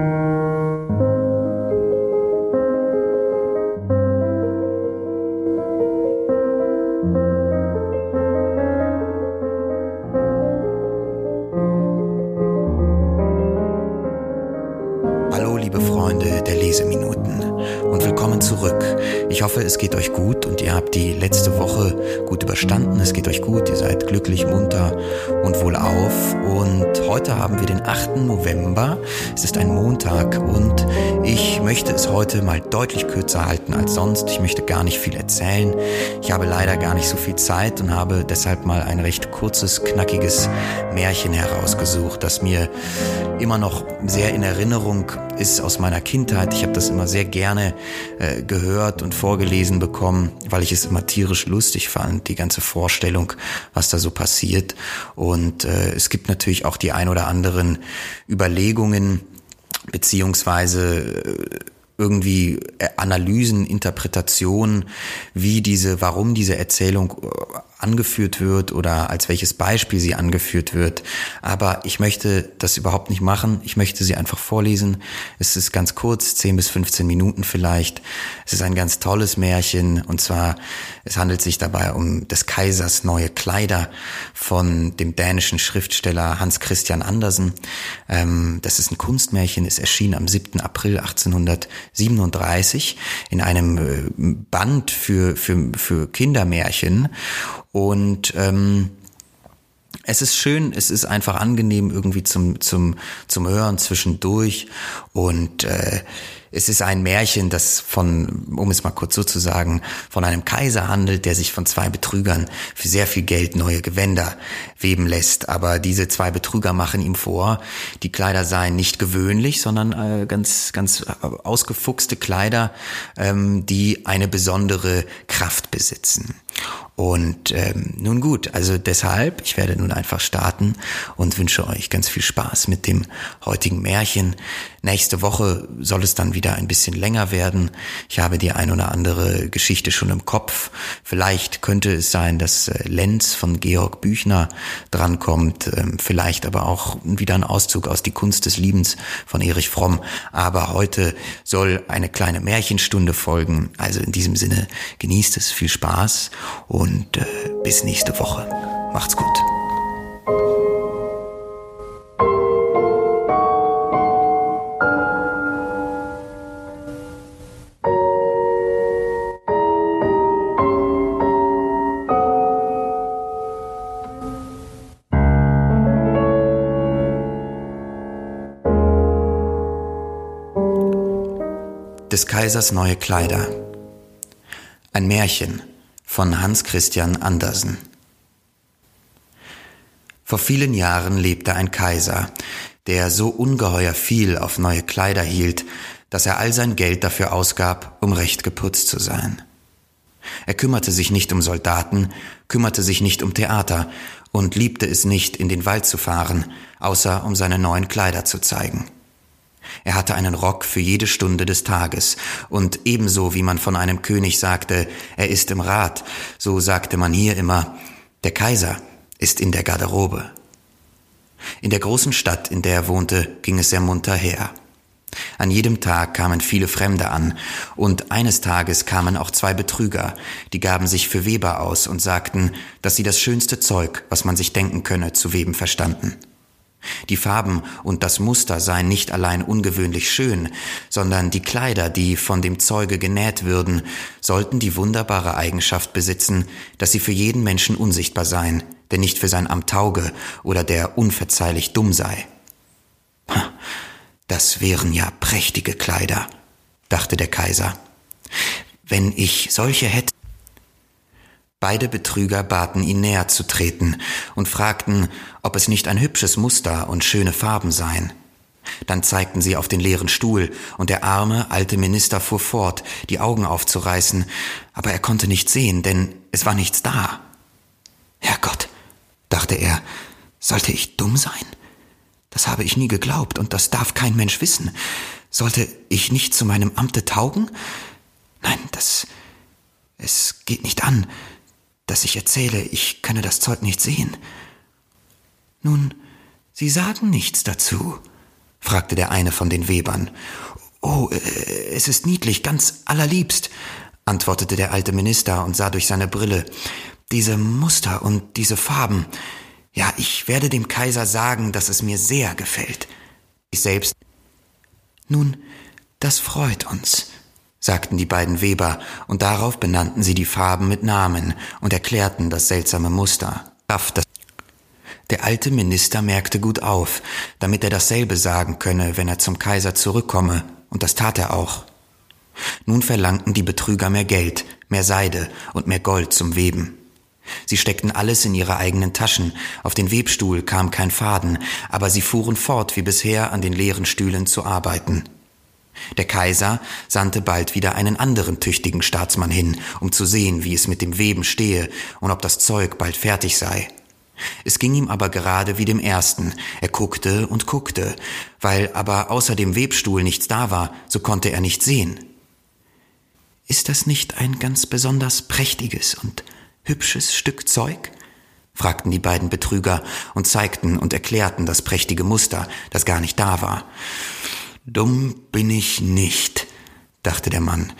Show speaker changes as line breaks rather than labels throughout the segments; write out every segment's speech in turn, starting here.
you. Ich hoffe, es geht euch gut und ihr habt die letzte Woche gut überstanden. Es geht euch gut, ihr seid glücklich, munter und wohlauf. Und heute haben wir den 8. November. Es ist ein Montag und ich möchte es heute mal deutlich kürzer halten als sonst. Ich möchte gar nicht viel erzählen. Ich habe leider gar nicht so viel Zeit und habe deshalb mal ein recht kurzes, knackiges Märchen herausgesucht, das mir immer noch sehr in Erinnerung ist aus meiner Kindheit. Ich habe das immer sehr gerne äh, gehört und vorgelesen bekommen, weil ich es immer tierisch lustig fand, die ganze Vorstellung, was da so passiert. Und äh, es gibt natürlich auch die ein oder anderen Überlegungen beziehungsweise äh, irgendwie äh, Analysen, Interpretationen, wie diese, warum diese Erzählung äh, angeführt wird oder als welches Beispiel sie angeführt wird. Aber ich möchte das überhaupt nicht machen. Ich möchte sie einfach vorlesen. Es ist ganz kurz, 10 bis 15 Minuten vielleicht. Es ist ein ganz tolles Märchen und zwar, es handelt sich dabei um des Kaisers neue Kleider von dem dänischen Schriftsteller Hans Christian Andersen. Ähm, das ist ein Kunstmärchen. Es erschien am 7. April 1837 in einem äh, Band für, für, für Kindermärchen und ähm, es ist schön, es ist einfach angenehm irgendwie zum, zum, zum Hören zwischendurch. Und äh, es ist ein Märchen, das von, um es mal kurz so zu sagen, von einem Kaiser handelt, der sich von zwei Betrügern für sehr viel Geld neue Gewänder weben lässt. Aber diese zwei Betrüger machen ihm vor, die Kleider seien nicht gewöhnlich, sondern äh, ganz, ganz ausgefuchste Kleider, ähm, die eine besondere Kraft besitzen. Und ähm, nun gut, also deshalb, ich werde nun einfach starten und wünsche euch ganz viel Spaß mit dem heutigen Märchen. Nächste Woche soll es dann wieder ein bisschen länger werden. Ich habe die ein oder andere Geschichte schon im Kopf. Vielleicht könnte es sein, dass äh, Lenz von Georg Büchner drankommt, ähm, vielleicht aber auch wieder ein Auszug aus Die Kunst des Liebens von Erich Fromm. Aber heute soll eine kleine Märchenstunde folgen. Also in diesem Sinne genießt es, viel Spaß und äh, bis nächste Woche. Macht's gut. Des Kaisers neue Kleider. Ein Märchen von Hans Christian Andersen. Vor vielen Jahren lebte ein Kaiser, der so ungeheuer viel auf neue Kleider hielt, dass er all sein Geld dafür ausgab, um recht geputzt zu sein. Er kümmerte sich nicht um Soldaten, kümmerte sich nicht um Theater und liebte es nicht, in den Wald zu fahren, außer um seine neuen Kleider zu zeigen. Er hatte einen Rock für jede Stunde des Tages, und ebenso wie man von einem König sagte, er ist im Rat, so sagte man hier immer, der Kaiser ist in der Garderobe. In der großen Stadt, in der er wohnte, ging es sehr munter her. An jedem Tag kamen viele Fremde an, und eines Tages kamen auch zwei Betrüger, die gaben sich für Weber aus und sagten, dass sie das schönste Zeug, was man sich denken könne, zu weben verstanden. Die Farben und das Muster seien nicht allein ungewöhnlich schön, sondern die Kleider, die von dem Zeuge genäht würden, sollten die wunderbare Eigenschaft besitzen, dass sie für jeden Menschen unsichtbar seien, der nicht für sein Amt tauge oder der unverzeihlich dumm sei. Das wären ja prächtige Kleider, dachte der Kaiser. Wenn ich solche hätte, Beide Betrüger baten ihn näher zu treten und fragten, ob es nicht ein hübsches Muster und schöne Farben seien. Dann zeigten sie auf den leeren Stuhl, und der arme, alte Minister fuhr fort, die Augen aufzureißen, aber er konnte nichts sehen, denn es war nichts da. Herrgott, dachte er, sollte ich dumm sein? Das habe ich nie geglaubt, und das darf kein Mensch wissen. Sollte ich nicht zu meinem Amte taugen? Nein, das. es geht nicht an dass ich erzähle, ich könne das Zeug nicht sehen. Nun, Sie sagen nichts dazu, fragte der eine von den Webern. Oh, äh, es ist niedlich, ganz allerliebst, antwortete der alte Minister und sah durch seine Brille. Diese Muster und diese Farben. Ja, ich werde dem Kaiser sagen, dass es mir sehr gefällt. Ich selbst. Nun, das freut uns, sagten die beiden Weber, und darauf benannten sie die Farben mit Namen und erklärten das seltsame Muster. Der alte Minister merkte gut auf, damit er dasselbe sagen könne, wenn er zum Kaiser zurückkomme, und das tat er auch. Nun verlangten die Betrüger mehr Geld, mehr Seide und mehr Gold zum Weben. Sie steckten alles in ihre eigenen Taschen, auf den Webstuhl kam kein Faden, aber sie fuhren fort wie bisher an den leeren Stühlen zu arbeiten. Der Kaiser sandte bald wieder einen anderen tüchtigen Staatsmann hin, um zu sehen, wie es mit dem Weben stehe und ob das Zeug bald fertig sei. Es ging ihm aber gerade wie dem ersten. Er guckte und guckte, weil aber außer dem Webstuhl nichts da war, so konnte er nicht sehen. Ist das nicht ein ganz besonders prächtiges und hübsches Stück Zeug? fragten die beiden Betrüger und zeigten und erklärten das prächtige Muster, das gar nicht da war. Dumm bin ich nicht, dachte der Mann.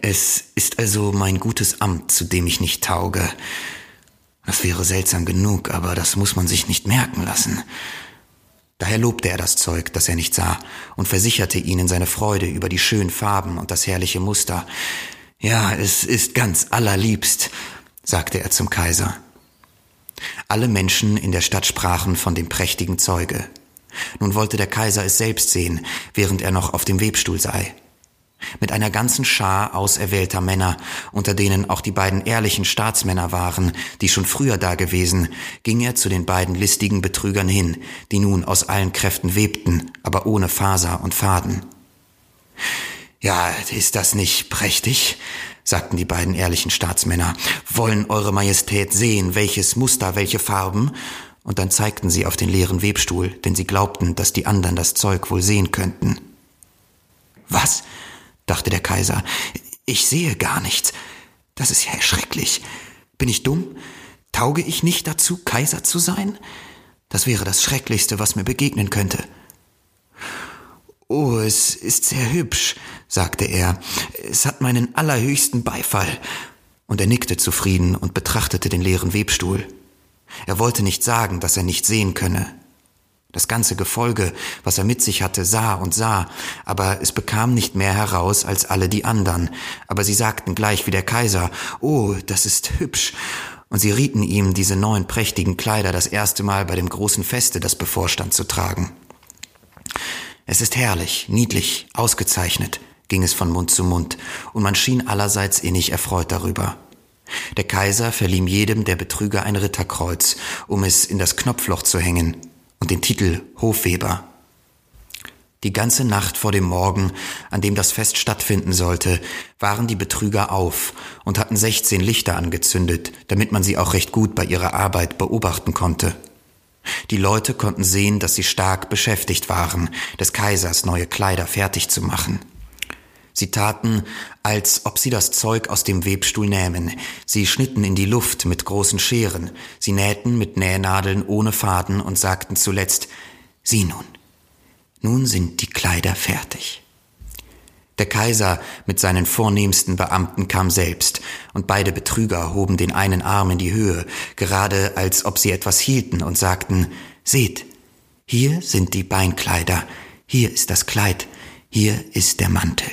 Es ist also mein gutes Amt, zu dem ich nicht tauge. Das wäre seltsam genug, aber das muss man sich nicht merken lassen. Daher lobte er das Zeug, das er nicht sah, und versicherte ihnen seine Freude über die schönen Farben und das herrliche Muster. Ja, es ist ganz allerliebst, sagte er zum Kaiser. Alle Menschen in der Stadt sprachen von dem prächtigen Zeuge. Nun wollte der Kaiser es selbst sehen, während er noch auf dem Webstuhl sei. Mit einer ganzen Schar auserwählter Männer, unter denen auch die beiden ehrlichen Staatsmänner waren, die schon früher dagewesen, ging er zu den beiden listigen Betrügern hin, die nun aus allen Kräften webten, aber ohne Faser und Faden. Ja, ist das nicht prächtig? sagten die beiden ehrlichen Staatsmänner. Wollen Eure Majestät sehen, welches Muster, welche Farben? Und dann zeigten sie auf den leeren Webstuhl, denn sie glaubten, dass die anderen das Zeug wohl sehen könnten. Was? dachte der Kaiser. Ich sehe gar nichts. Das ist ja erschrecklich. Bin ich dumm? Tauge ich nicht dazu, Kaiser zu sein? Das wäre das Schrecklichste, was mir begegnen könnte. Oh, es ist sehr hübsch, sagte er. Es hat meinen allerhöchsten Beifall. Und er nickte zufrieden und betrachtete den leeren Webstuhl. Er wollte nicht sagen, dass er nicht sehen könne. Das ganze Gefolge, was er mit sich hatte, sah und sah, aber es bekam nicht mehr heraus als alle die andern. Aber sie sagten gleich wie der Kaiser, Oh, das ist hübsch. Und sie rieten ihm, diese neuen prächtigen Kleider das erste Mal bei dem großen Feste, das bevorstand, zu tragen. Es ist herrlich, niedlich, ausgezeichnet, ging es von Mund zu Mund, und man schien allerseits innig erfreut darüber. Der Kaiser verlieh jedem der Betrüger ein Ritterkreuz, um es in das Knopfloch zu hängen, und den Titel Hofweber. Die ganze Nacht vor dem Morgen, an dem das Fest stattfinden sollte, waren die Betrüger auf und hatten 16 Lichter angezündet, damit man sie auch recht gut bei ihrer Arbeit beobachten konnte. Die Leute konnten sehen, dass sie stark beschäftigt waren, des Kaisers neue Kleider fertig zu machen. Sie taten, als ob sie das Zeug aus dem Webstuhl nähmen. Sie schnitten in die Luft mit großen Scheren. Sie nähten mit Nähnadeln ohne Faden und sagten zuletzt, sieh nun, nun sind die Kleider fertig. Der Kaiser mit seinen vornehmsten Beamten kam selbst, und beide Betrüger hoben den einen Arm in die Höhe, gerade als ob sie etwas hielten und sagten, Seht, hier sind die Beinkleider, hier ist das Kleid, hier ist der Mantel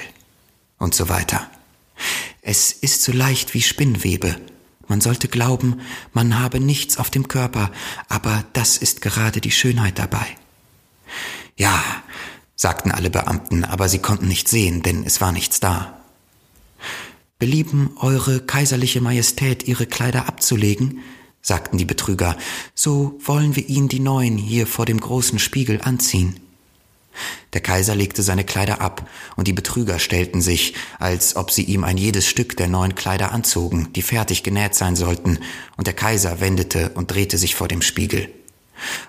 und so weiter. Es ist so leicht wie Spinnwebe. Man sollte glauben, man habe nichts auf dem Körper, aber das ist gerade die Schönheit dabei. Ja, sagten alle Beamten, aber sie konnten nicht sehen, denn es war nichts da. Belieben Eure kaiserliche Majestät Ihre Kleider abzulegen? sagten die Betrüger, so wollen wir Ihnen die neuen hier vor dem großen Spiegel anziehen. Der Kaiser legte seine Kleider ab, und die Betrüger stellten sich, als ob sie ihm ein jedes Stück der neuen Kleider anzogen, die fertig genäht sein sollten, und der Kaiser wendete und drehte sich vor dem Spiegel.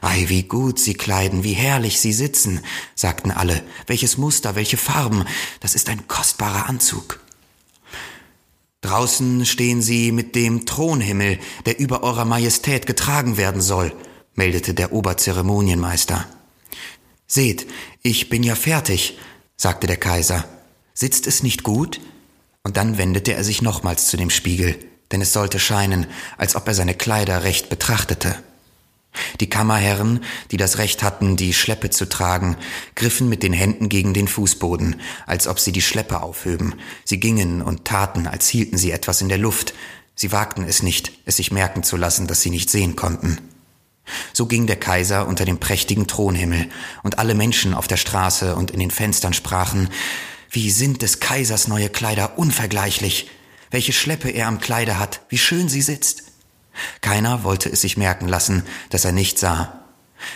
Ei, wie gut Sie kleiden, wie herrlich Sie sitzen, sagten alle. Welches Muster, welche Farben, das ist ein kostbarer Anzug. Draußen stehen Sie mit dem Thronhimmel, der über Eurer Majestät getragen werden soll, meldete der Oberzeremonienmeister. Seht, ich bin ja fertig, sagte der Kaiser. Sitzt es nicht gut? Und dann wendete er sich nochmals zu dem Spiegel, denn es sollte scheinen, als ob er seine Kleider recht betrachtete. Die Kammerherren, die das Recht hatten, die Schleppe zu tragen, griffen mit den Händen gegen den Fußboden, als ob sie die Schleppe aufhöben. Sie gingen und taten, als hielten sie etwas in der Luft. Sie wagten es nicht, es sich merken zu lassen, dass sie nicht sehen konnten. So ging der Kaiser unter dem prächtigen Thronhimmel, und alle Menschen auf der Straße und in den Fenstern sprachen, wie sind des Kaisers neue Kleider unvergleichlich, welche Schleppe er am Kleide hat, wie schön sie sitzt. Keiner wollte es sich merken lassen, dass er nicht sah,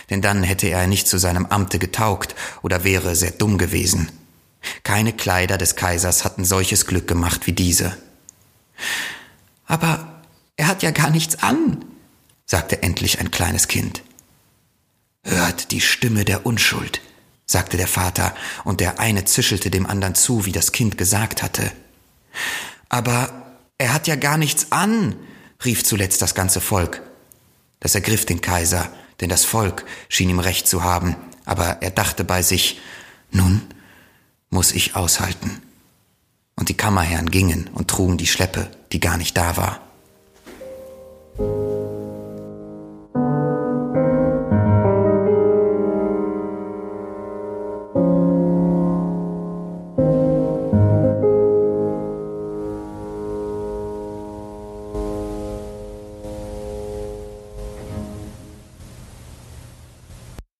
denn dann hätte er nicht zu seinem Amte getaugt oder wäre sehr dumm gewesen. Keine Kleider des Kaisers hatten solches Glück gemacht wie diese. Aber er hat ja gar nichts an, sagte endlich ein kleines Kind. Hört die Stimme der Unschuld, sagte der Vater, und der eine zischelte dem anderen zu, wie das Kind gesagt hatte. Aber er hat ja gar nichts an, rief zuletzt das ganze Volk. Das ergriff den Kaiser, denn das Volk schien ihm recht zu haben, aber er dachte bei sich, nun muss ich aushalten. Und die Kammerherren gingen und trugen die Schleppe, die gar nicht da war.